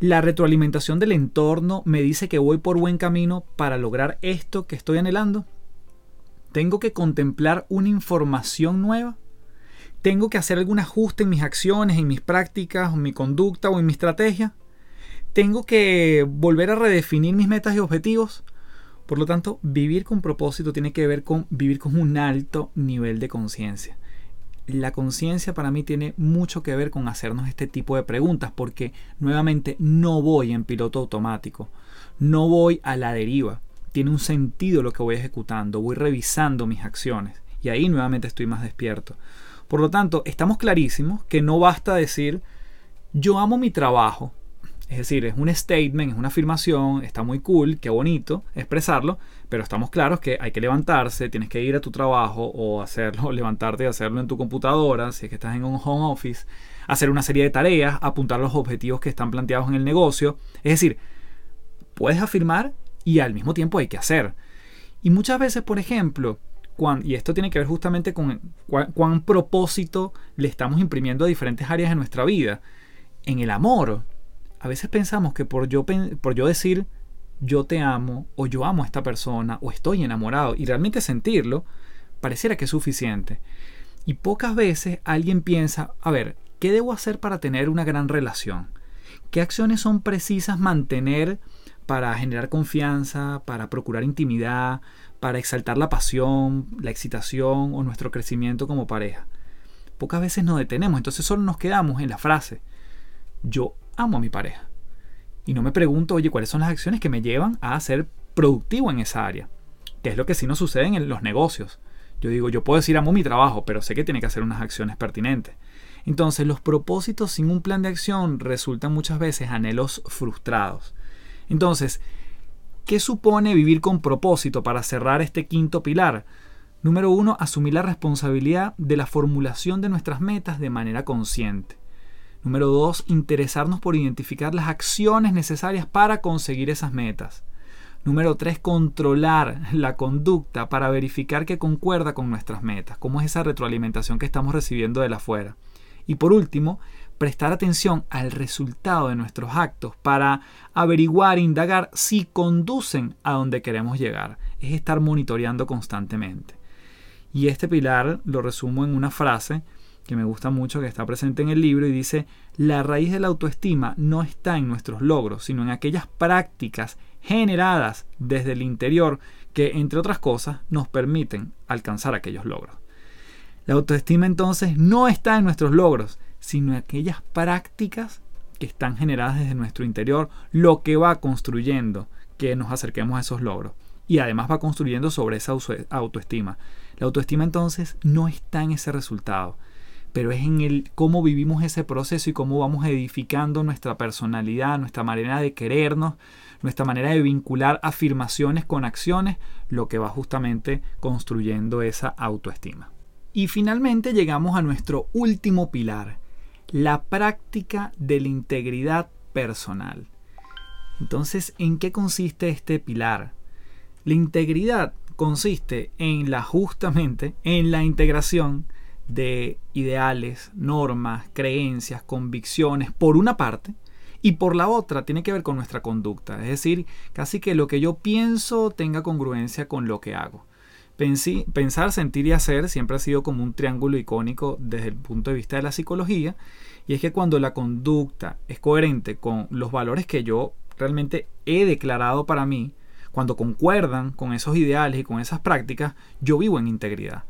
La retroalimentación del entorno me dice que voy por buen camino para lograr esto que estoy anhelando. ¿Tengo que contemplar una información nueva? ¿Tengo que hacer algún ajuste en mis acciones, en mis prácticas, en mi conducta o en mi estrategia? Tengo que volver a redefinir mis metas y objetivos. Por lo tanto, vivir con propósito tiene que ver con vivir con un alto nivel de conciencia. La conciencia para mí tiene mucho que ver con hacernos este tipo de preguntas porque nuevamente no voy en piloto automático, no voy a la deriva, tiene un sentido lo que voy ejecutando, voy revisando mis acciones y ahí nuevamente estoy más despierto. Por lo tanto, estamos clarísimos que no basta decir yo amo mi trabajo, es decir, es un statement, es una afirmación, está muy cool, qué bonito expresarlo, pero estamos claros que hay que levantarse, tienes que ir a tu trabajo o hacerlo, levantarte y hacerlo en tu computadora, si es que estás en un home office, hacer una serie de tareas, apuntar los objetivos que están planteados en el negocio. Es decir, puedes afirmar y al mismo tiempo hay que hacer. Y muchas veces, por ejemplo, y esto tiene que ver justamente con cuán, propósito le estamos imprimiendo a diferentes áreas de nuestra vida. En el amor, a veces pensamos que por yo, por yo decir yo te amo o yo amo a esta persona o estoy enamorado y realmente sentirlo, pareciera que es suficiente. Y pocas veces alguien piensa, a ver, ¿qué debo hacer para tener una gran relación? ¿Qué acciones son precisas mantener para generar confianza, para procurar intimidad, para exaltar la pasión, la excitación o nuestro crecimiento como pareja. Pocas veces nos detenemos, entonces solo nos quedamos en la frase, yo amo a mi pareja. Y no me pregunto, oye, ¿cuáles son las acciones que me llevan a ser productivo en esa área? Que es lo que sí nos sucede en los negocios. Yo digo, yo puedo decir amo mi trabajo, pero sé que tiene que hacer unas acciones pertinentes. Entonces, los propósitos sin un plan de acción resultan muchas veces anhelos frustrados. Entonces, ¿Qué supone vivir con propósito para cerrar este quinto pilar? Número uno, asumir la responsabilidad de la formulación de nuestras metas de manera consciente. Número dos, interesarnos por identificar las acciones necesarias para conseguir esas metas. Número tres, controlar la conducta para verificar que concuerda con nuestras metas, cómo es esa retroalimentación que estamos recibiendo de la afuera. Y por último, prestar atención al resultado de nuestros actos para averiguar indagar si conducen a donde queremos llegar. Es estar monitoreando constantemente. Y este pilar lo resumo en una frase que me gusta mucho, que está presente en el libro y dice, la raíz de la autoestima no está en nuestros logros, sino en aquellas prácticas generadas desde el interior que, entre otras cosas, nos permiten alcanzar aquellos logros. La autoestima entonces no está en nuestros logros, sino aquellas prácticas que están generadas desde nuestro interior, lo que va construyendo que nos acerquemos a esos logros. Y además va construyendo sobre esa autoestima. La autoestima entonces no está en ese resultado, pero es en el cómo vivimos ese proceso y cómo vamos edificando nuestra personalidad, nuestra manera de querernos, nuestra manera de vincular afirmaciones con acciones, lo que va justamente construyendo esa autoestima. Y finalmente llegamos a nuestro último pilar, la práctica de la integridad personal. Entonces, ¿en qué consiste este pilar? La integridad consiste en la justamente en la integración de ideales, normas, creencias, convicciones por una parte y por la otra tiene que ver con nuestra conducta, es decir, casi que lo que yo pienso tenga congruencia con lo que hago pensar, sentir y hacer siempre ha sido como un triángulo icónico desde el punto de vista de la psicología. Y es que cuando la conducta es coherente con los valores que yo realmente he declarado para mí, cuando concuerdan con esos ideales y con esas prácticas, yo vivo en integridad.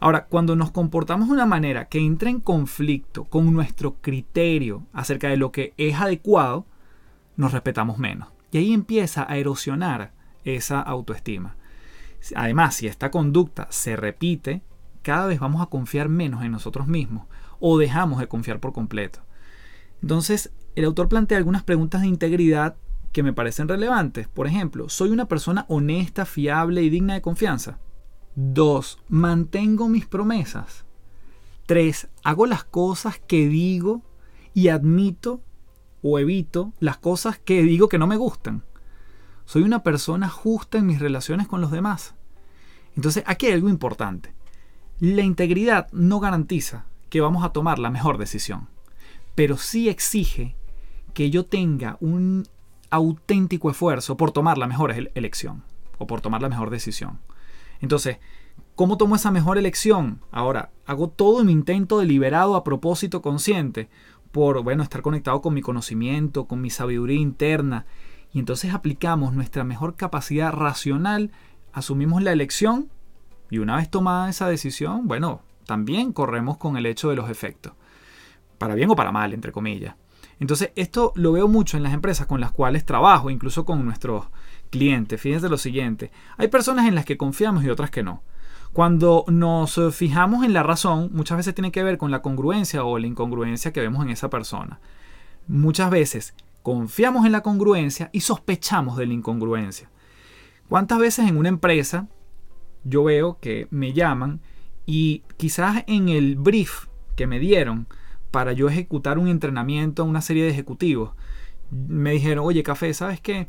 Ahora, cuando nos comportamos de una manera que entra en conflicto con nuestro criterio acerca de lo que es adecuado, nos respetamos menos. Y ahí empieza a erosionar esa autoestima. Además, si esta conducta se repite, cada vez vamos a confiar menos en nosotros mismos o dejamos de confiar por completo. Entonces, el autor plantea algunas preguntas de integridad que me parecen relevantes. Por ejemplo, ¿soy una persona honesta, fiable y digna de confianza? 2. ¿Mantengo mis promesas? 3. ¿Hago las cosas que digo y admito o evito las cosas que digo que no me gustan? Soy una persona justa en mis relaciones con los demás. Entonces aquí hay algo importante. La integridad no garantiza que vamos a tomar la mejor decisión, pero sí exige que yo tenga un auténtico esfuerzo por tomar la mejor elección o por tomar la mejor decisión. Entonces, ¿cómo tomo esa mejor elección? Ahora, hago todo mi intento deliberado a propósito consciente por, bueno, estar conectado con mi conocimiento, con mi sabiduría interna y entonces aplicamos nuestra mejor capacidad racional, asumimos la elección y una vez tomada esa decisión, bueno, también corremos con el hecho de los efectos, para bien o para mal, entre comillas. Entonces, esto lo veo mucho en las empresas con las cuales trabajo, incluso con nuestros clientes. Fíjense lo siguiente, hay personas en las que confiamos y otras que no. Cuando nos fijamos en la razón, muchas veces tiene que ver con la congruencia o la incongruencia que vemos en esa persona. Muchas veces confiamos en la congruencia y sospechamos de la incongruencia. ¿Cuántas veces en una empresa yo veo que me llaman y quizás en el brief que me dieron para yo ejecutar un entrenamiento a una serie de ejecutivos, me dijeron, oye, café, ¿sabes qué?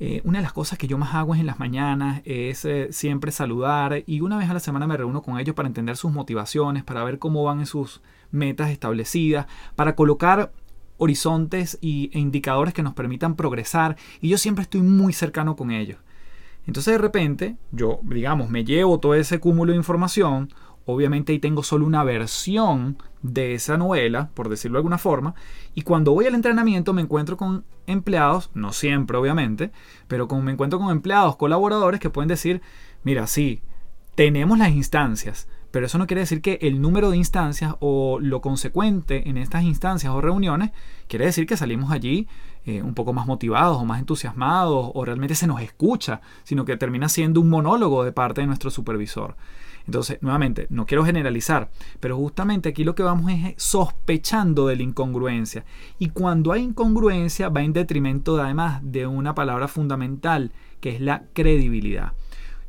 Eh, una de las cosas que yo más hago es en las mañanas es eh, siempre saludar y una vez a la semana me reúno con ellos para entender sus motivaciones, para ver cómo van en sus metas establecidas, para colocar horizontes y, e indicadores que nos permitan progresar y yo siempre estoy muy cercano con ellos. Entonces de repente yo, digamos, me llevo todo ese cúmulo de información, obviamente ahí tengo solo una versión de esa novela, por decirlo de alguna forma, y cuando voy al entrenamiento me encuentro con empleados, no siempre obviamente, pero como me encuentro con empleados, colaboradores que pueden decir, mira, sí, tenemos las instancias, pero eso no quiere decir que el número de instancias o lo consecuente en estas instancias o reuniones quiere decir que salimos allí eh, un poco más motivados o más entusiasmados o realmente se nos escucha, sino que termina siendo un monólogo de parte de nuestro supervisor. Entonces, nuevamente, no quiero generalizar, pero justamente aquí lo que vamos es sospechando de la incongruencia. Y cuando hay incongruencia va en detrimento además de una palabra fundamental, que es la credibilidad.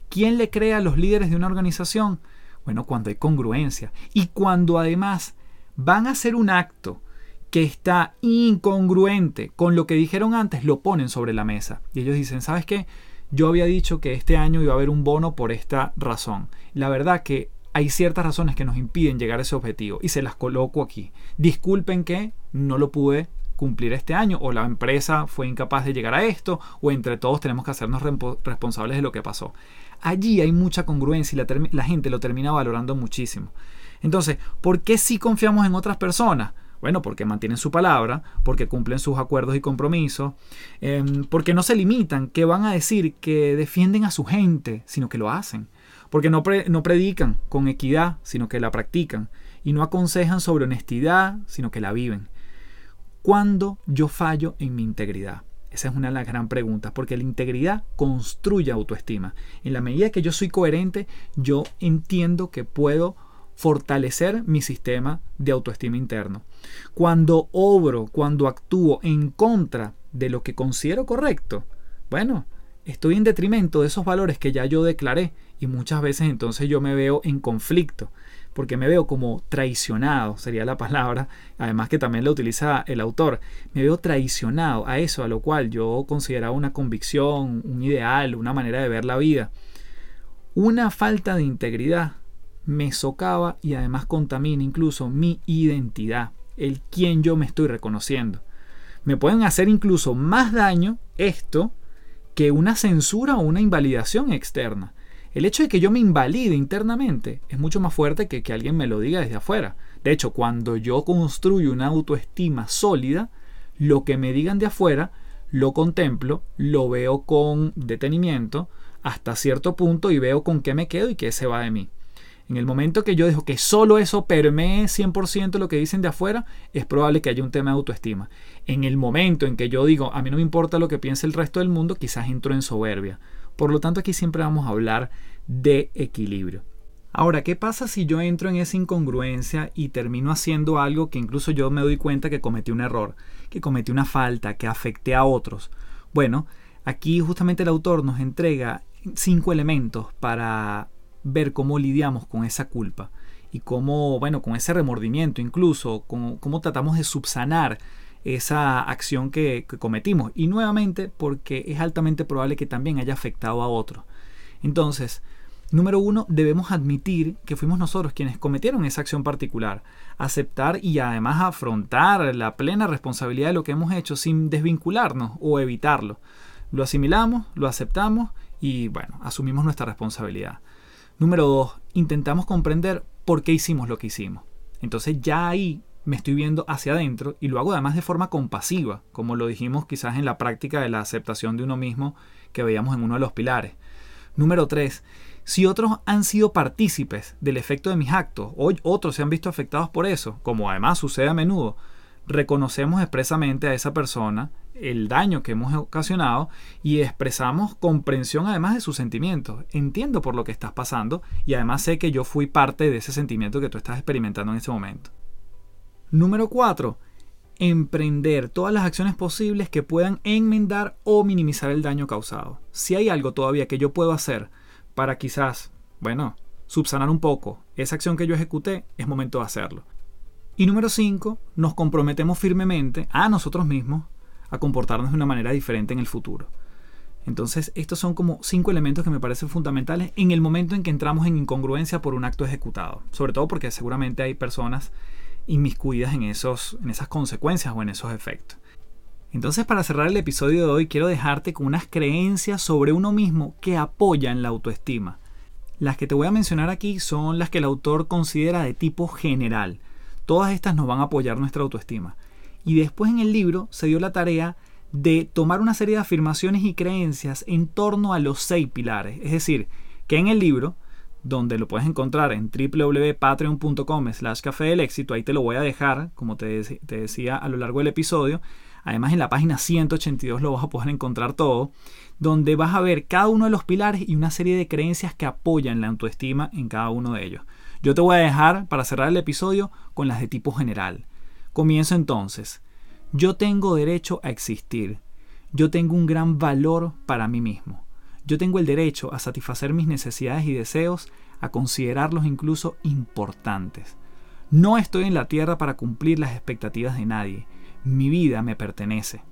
¿Quién le cree a los líderes de una organización? Bueno, cuando hay congruencia. Y cuando además van a hacer un acto que está incongruente con lo que dijeron antes, lo ponen sobre la mesa. Y ellos dicen, ¿sabes qué? Yo había dicho que este año iba a haber un bono por esta razón. La verdad que hay ciertas razones que nos impiden llegar a ese objetivo y se las coloco aquí. Disculpen que no lo pude cumplir este año o la empresa fue incapaz de llegar a esto o entre todos tenemos que hacernos responsables de lo que pasó. Allí hay mucha congruencia y la, gente lo termina valorando muchísimo. Entonces, ¿por qué si confiamos en otras personas? Bueno, porque mantienen su palabra, porque cumplen sus acuerdos y compromisos, em, porque no se limitan, que van a decir que defienden a su gente, sino que lo hacen, porque no, no predican con equidad, sino que la practican, y no aconsejan sobre honestidad, sino que la viven. ¿Cuándo yo fallo en mi integridad? Esa es una de las gran preguntas, porque la integridad construye autoestima. En la medida que yo soy coherente, yo entiendo que puedo fortalecer mi sistema de autoestima interno. Cuando obro, cuando actúo en contra de lo que considero correcto, bueno, estoy en detrimento de esos valores que ya yo declaré y muchas veces entonces yo me veo en conflicto porque me veo como traicionado, sería la palabra, además que también la utiliza el autor, me veo traicionado a eso, a lo cual yo consideraba una convicción, un ideal, una manera de ver la vida. Una falta de integridad me socava y además contamina incluso mi identidad, el quién yo me estoy reconociendo. Me pueden hacer incluso más daño esto que una censura o una invalidación externa. El hecho de que yo me invalide internamente es mucho más fuerte que que alguien me lo diga desde afuera. De hecho, cuando yo construyo una autoestima sólida, lo que me digan de afuera lo contemplo, lo veo con detenimiento hasta cierto punto y veo con qué me quedo y qué se va de mí. En el momento que yo dejo que solo eso permee 100% lo que dicen de afuera, es probable que haya un tema de autoestima. En el momento en que yo digo, a mí no me importa lo que piense el resto del mundo, quizás entro en soberbia. Por lo tanto, aquí siempre vamos a hablar de equilibrio. Ahora, ¿qué pasa si yo entro en esa incongruencia y termino haciendo algo que incluso yo me doy cuenta que cometí un error, que cometí una falta, que afecté a otros? Bueno, aquí justamente el autor nos entrega cinco elementos para ver cómo lidiamos con esa culpa y cómo, bueno, con ese remordimiento incluso, cómo, cómo tratamos de subsanar esa acción que, cometimos. Y nuevamente porque es altamente probable que también haya afectado a otro. Entonces, número uno, debemos admitir que fuimos nosotros quienes cometieron esa acción particular. Aceptar y además afrontar la plena responsabilidad de lo que hemos hecho sin desvincularnos o evitarlo. Lo asimilamos, lo aceptamos y bueno, asumimos nuestra responsabilidad. Número dos, intentamos comprender por qué hicimos lo que hicimos. Entonces ya ahí me estoy viendo hacia adentro y lo hago además de forma compasiva, como lo dijimos quizás en la práctica de la aceptación de uno mismo que veíamos en uno de los pilares. Número tres, si otros han sido partícipes del efecto de mis actos o otros se han visto afectados por eso, como además sucede a menudo, reconocemos expresamente a esa persona el daño que hemos ocasionado y expresamos comprensión además de sus sentimientos. Entiendo por lo que estás pasando y además sé que yo fui parte de ese sentimiento que tú estás experimentando en ese momento. Número 4. Emprender todas las acciones posibles que puedan enmendar o minimizar el daño causado. Si hay algo todavía que yo puedo hacer para quizás, bueno, subsanar un poco esa acción que yo ejecuté, es momento de hacerlo. Y número 5, nos comprometemos firmemente a nosotros mismos a comportarnos de una manera diferente en el futuro. Entonces, estos son como cinco elementos que me parecen fundamentales en el momento en que entramos en incongruencia por un acto ejecutado. Sobre todo porque seguramente hay personas inmiscuidas en, esos, en esas consecuencias o en esos efectos. Entonces, para cerrar el episodio de hoy, quiero dejarte con unas creencias sobre uno mismo que apoyan la autoestima. Las que te voy a mencionar aquí son las que el autor considera de tipo general. Todas estas nos van a apoyar nuestra autoestima. Y después en el libro se dio la tarea de tomar una serie de afirmaciones y creencias en torno a los seis pilares. Es decir, que en el libro, donde lo puedes encontrar en www.patreon.com slash café del éxito, ahí te lo voy a dejar, como te, te decía a lo largo del episodio, Además en la página 182 lo vas a poder encontrar todo, donde vas a ver cada uno de los pilares y una serie de creencias que apoyan la autoestima en cada uno de ellos. Yo te voy a dejar para cerrar el episodio con las de tipo general. Comienzo entonces. Yo tengo derecho a existir. Yo tengo un gran valor para mí mismo. Yo tengo el derecho a satisfacer mis necesidades y deseos, a considerarlos incluso importantes. No estoy en la tierra para cumplir las expectativas de nadie. Mi vida me pertenece.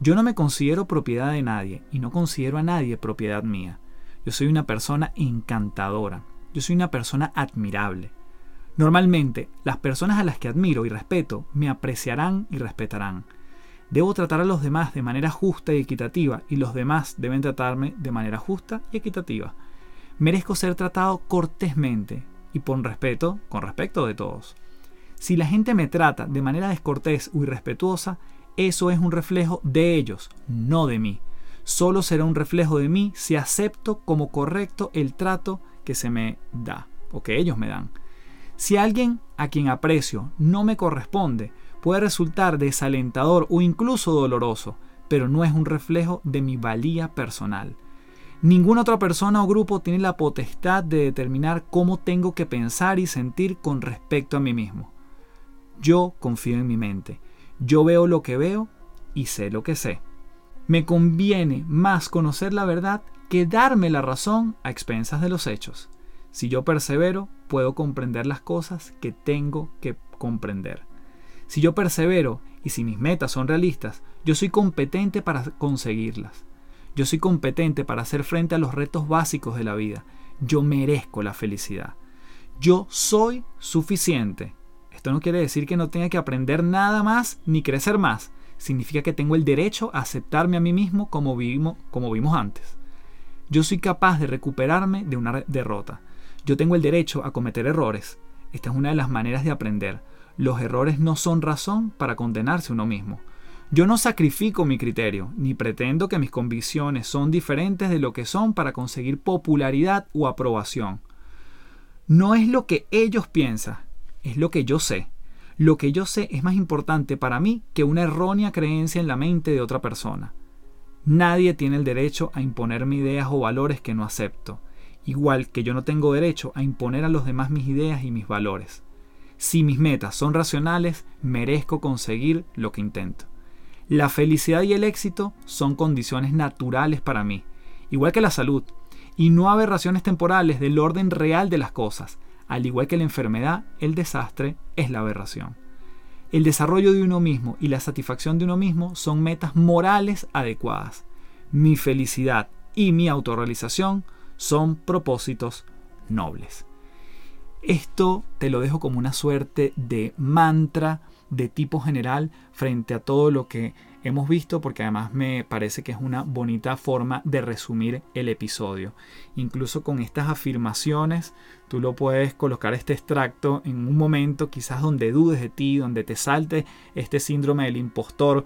Yo no me considero propiedad de nadie y no considero a nadie propiedad mía. Yo soy una persona encantadora. Yo soy una persona admirable. Normalmente, las personas a las que admiro y respeto me apreciarán y respetarán. Debo tratar a los demás de manera justa y equitativa y los demás deben tratarme de manera justa y equitativa. Merezco ser tratado cortésmente y con respeto, con respeto de todos. Si la gente me trata de manera descortés o irrespetuosa, eso es un reflejo de ellos, no de mí. Solo será un reflejo de mí si acepto como correcto el trato que se me da o que ellos me dan. Si alguien a quien aprecio no me corresponde, puede resultar desalentador o incluso doloroso, pero no es un reflejo de mi valía personal. Ninguna otra persona o grupo tiene la potestad de determinar cómo tengo que pensar y sentir con respecto a mí mismo. Yo confío en mi mente. Yo veo lo que veo y sé lo que sé. Me conviene más conocer la verdad que darme la razón a expensas de los hechos. Si yo persevero, puedo comprender las cosas que tengo que comprender. Si yo persevero y si mis metas son realistas, yo soy competente para conseguirlas. Yo soy competente para hacer frente a los retos básicos de la vida. Yo merezco la felicidad. Yo soy suficiente esto no quiere decir que no tenga que aprender nada más ni crecer más. Significa que tengo el derecho a aceptarme a mí mismo como vivimos, como vimos antes. Yo soy capaz de recuperarme de una derrota. Yo tengo el derecho a cometer errores. Esta es una de las maneras de aprender. Los errores no son razón para condenarse uno mismo. Yo no sacrifico mi criterio, ni pretendo que mis convicciones son diferentes de lo que son para conseguir popularidad o aprobación. No es lo que ellos piensan, es lo que yo sé. Lo que yo sé es más importante para mí que una errónea creencia en la mente de otra persona. Nadie tiene el derecho a imponerme ideas o valores que no acepto, igual que yo no tengo derecho a imponer a los demás mis ideas y mis valores. Si mis metas son racionales, merezco conseguir lo que intento. La felicidad y el éxito son condiciones naturales para mí, igual que la salud, y no aberraciones temporales del orden real de las cosas, al igual que la enfermedad, el desastre es la aberración. El desarrollo de uno mismo y la satisfacción de uno mismo son metas morales adecuadas. Mi felicidad y mi autorrealización son propósitos nobles. Esto te lo dejo como una suerte de mantra de tipo general frente a todo lo que hemos visto porque además me parece que es una bonita forma de resumir el episodio. Incluso con estas afirmaciones tú lo puedes colocar este extracto en un momento quizás donde dudes de ti, donde te salte este síndrome del impostor,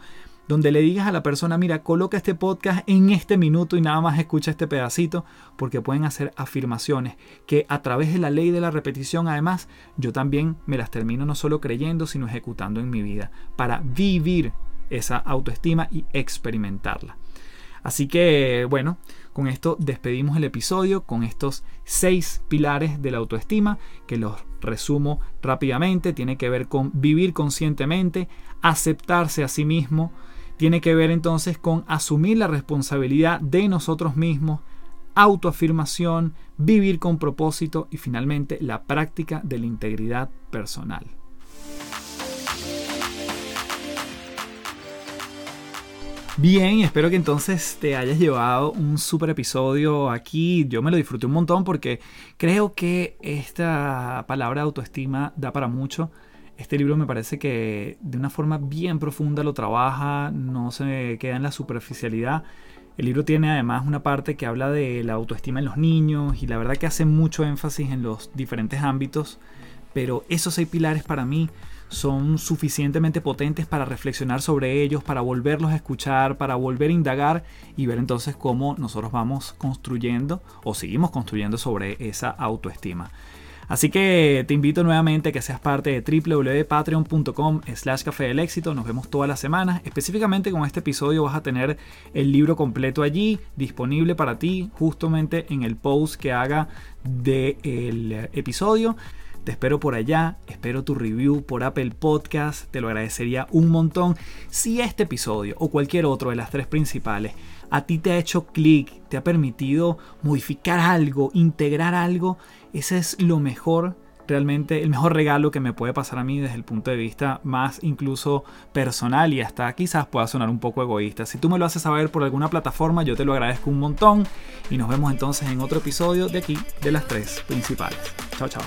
donde le digas a la persona, mira, coloca este podcast en este minuto y nada más escucha este pedacito, porque pueden hacer afirmaciones que a través de la ley de la repetición, además, yo también me las termino no solo creyendo, sino ejecutando en mi vida, para vivir esa autoestima y experimentarla. Así que, bueno, con esto despedimos el episodio con estos seis pilares de la autoestima, que los resumo rápidamente. Tiene que ver con vivir conscientemente, aceptarse a sí mismo, tiene que ver entonces con asumir la responsabilidad de nosotros mismos, autoafirmación, vivir con propósito y finalmente la práctica de la integridad personal. Bien, espero que entonces te hayas llevado un super episodio aquí. Yo me lo disfruté un montón porque creo que esta palabra autoestima da para mucho. Este libro me parece que de una forma bien profunda lo trabaja, no se queda en la superficialidad. El libro tiene además una parte que habla de la autoestima en los niños y la verdad que hace mucho énfasis en los diferentes ámbitos, pero esos seis pilares para mí son suficientemente potentes para reflexionar sobre ellos, para volverlos a escuchar, para volver a indagar y ver entonces cómo nosotros vamos construyendo o seguimos construyendo sobre esa autoestima. Así que te invito nuevamente a que seas parte de www.patreon.com slash café del éxito. Nos vemos todas las semanas. Específicamente con este episodio vas a tener el libro completo allí, disponible para ti, justamente en el post que haga del episodio. Te espero por allá, espero tu review por Apple Podcast, te lo agradecería un montón. Si este episodio o cualquier otro de las tres principales a ti te ha hecho clic, te ha permitido modificar algo, integrar algo, ese es lo mejor realmente el mejor regalo que me puede pasar a mí desde el punto de vista más incluso personal y hasta quizás pueda sonar un poco egoísta. Si tú me lo haces saber por alguna plataforma, yo te lo agradezco un montón y nos vemos entonces en otro episodio de aquí de las tres principales. Chao, chao.